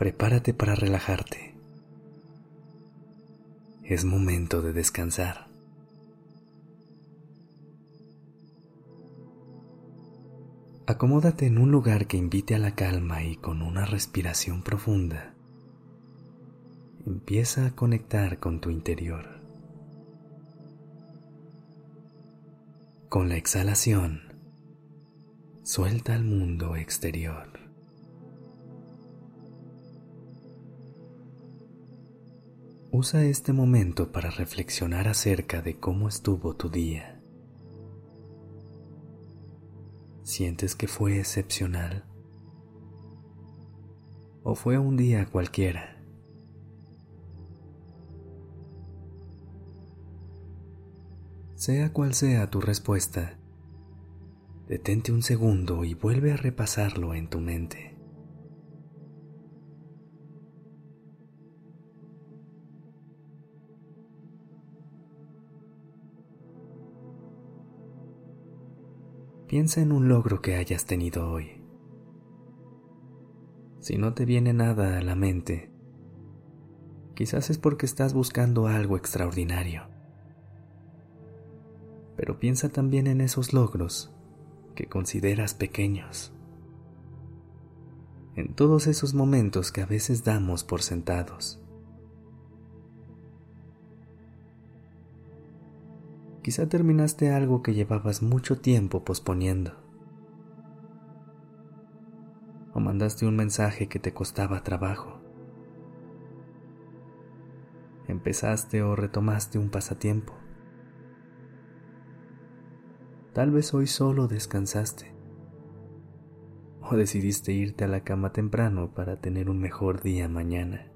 Prepárate para relajarte. Es momento de descansar. Acomódate en un lugar que invite a la calma y con una respiración profunda. Empieza a conectar con tu interior. Con la exhalación, suelta al mundo exterior. Usa este momento para reflexionar acerca de cómo estuvo tu día. ¿Sientes que fue excepcional? ¿O fue un día cualquiera? Sea cual sea tu respuesta, detente un segundo y vuelve a repasarlo en tu mente. Piensa en un logro que hayas tenido hoy. Si no te viene nada a la mente, quizás es porque estás buscando algo extraordinario. Pero piensa también en esos logros que consideras pequeños. En todos esos momentos que a veces damos por sentados. Quizá terminaste algo que llevabas mucho tiempo posponiendo. O mandaste un mensaje que te costaba trabajo. Empezaste o retomaste un pasatiempo. Tal vez hoy solo descansaste. O decidiste irte a la cama temprano para tener un mejor día mañana.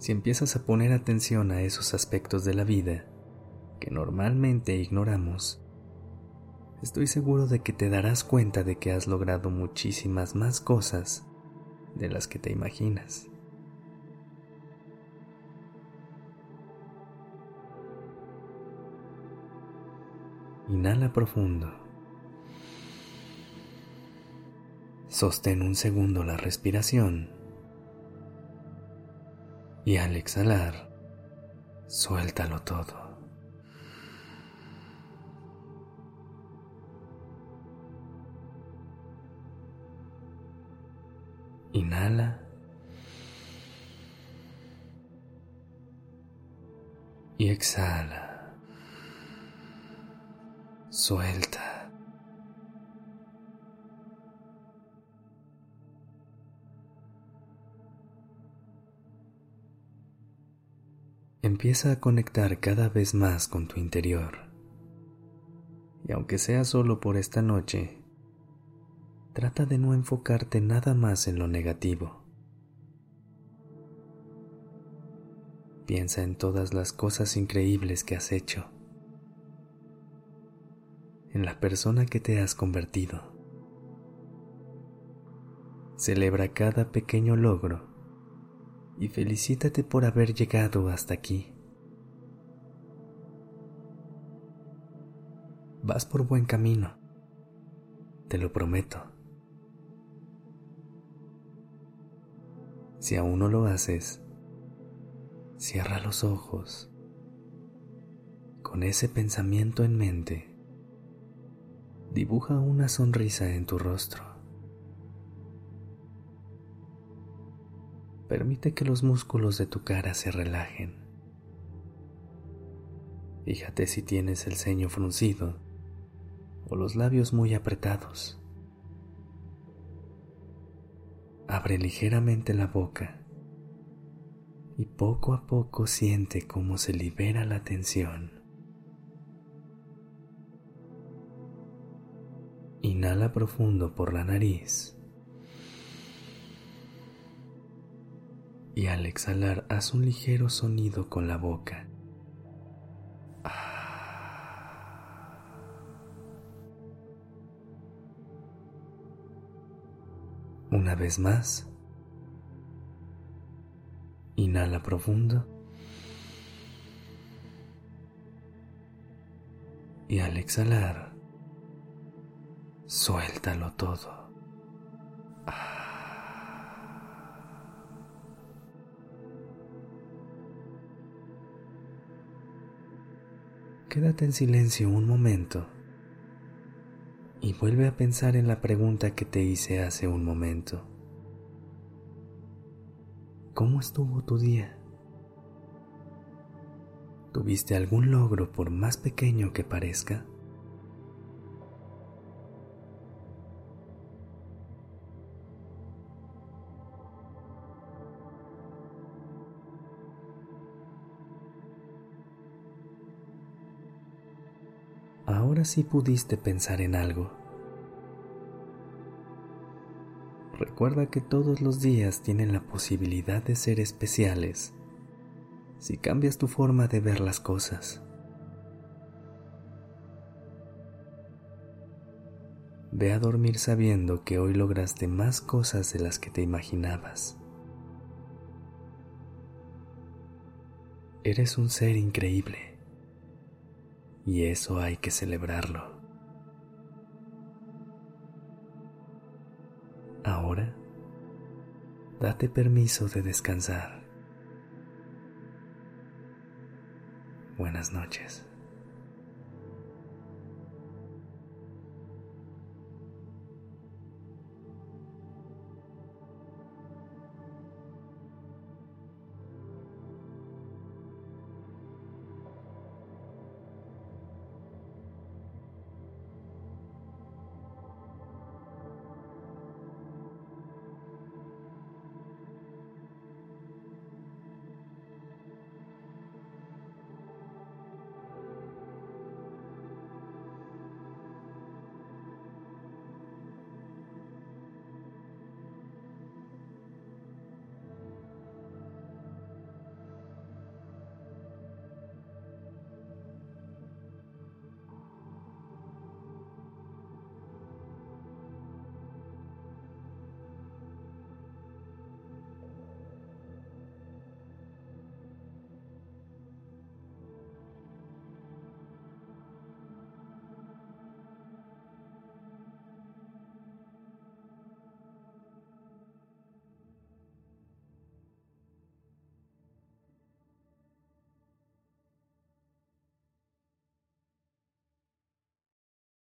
Si empiezas a poner atención a esos aspectos de la vida que normalmente ignoramos, estoy seguro de que te darás cuenta de que has logrado muchísimas más cosas de las que te imaginas. Inhala profundo. Sostén un segundo la respiración y al exhalar, suéltalo todo. Inhala. Y exhala. Suelta. Empieza a conectar cada vez más con tu interior. Y aunque sea solo por esta noche, trata de no enfocarte nada más en lo negativo. Piensa en todas las cosas increíbles que has hecho, en la persona que te has convertido. Celebra cada pequeño logro y felicítate por haber llegado hasta aquí. Vas por buen camino, te lo prometo. Si aún no lo haces, cierra los ojos. Con ese pensamiento en mente, dibuja una sonrisa en tu rostro. Permite que los músculos de tu cara se relajen. Fíjate si tienes el ceño fruncido o los labios muy apretados. Abre ligeramente la boca y poco a poco siente cómo se libera la tensión. Inhala profundo por la nariz Y al exhalar haz un ligero sonido con la boca. Una vez más. Inhala profundo. Y al exhalar, suéltalo todo. Quédate en silencio un momento y vuelve a pensar en la pregunta que te hice hace un momento. ¿Cómo estuvo tu día? ¿Tuviste algún logro por más pequeño que parezca? Ahora sí pudiste pensar en algo. Recuerda que todos los días tienen la posibilidad de ser especiales si cambias tu forma de ver las cosas. Ve a dormir sabiendo que hoy lograste más cosas de las que te imaginabas. Eres un ser increíble y eso hay que celebrarlo. Ahora, date permiso de descansar. Buenas noches.